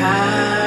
child.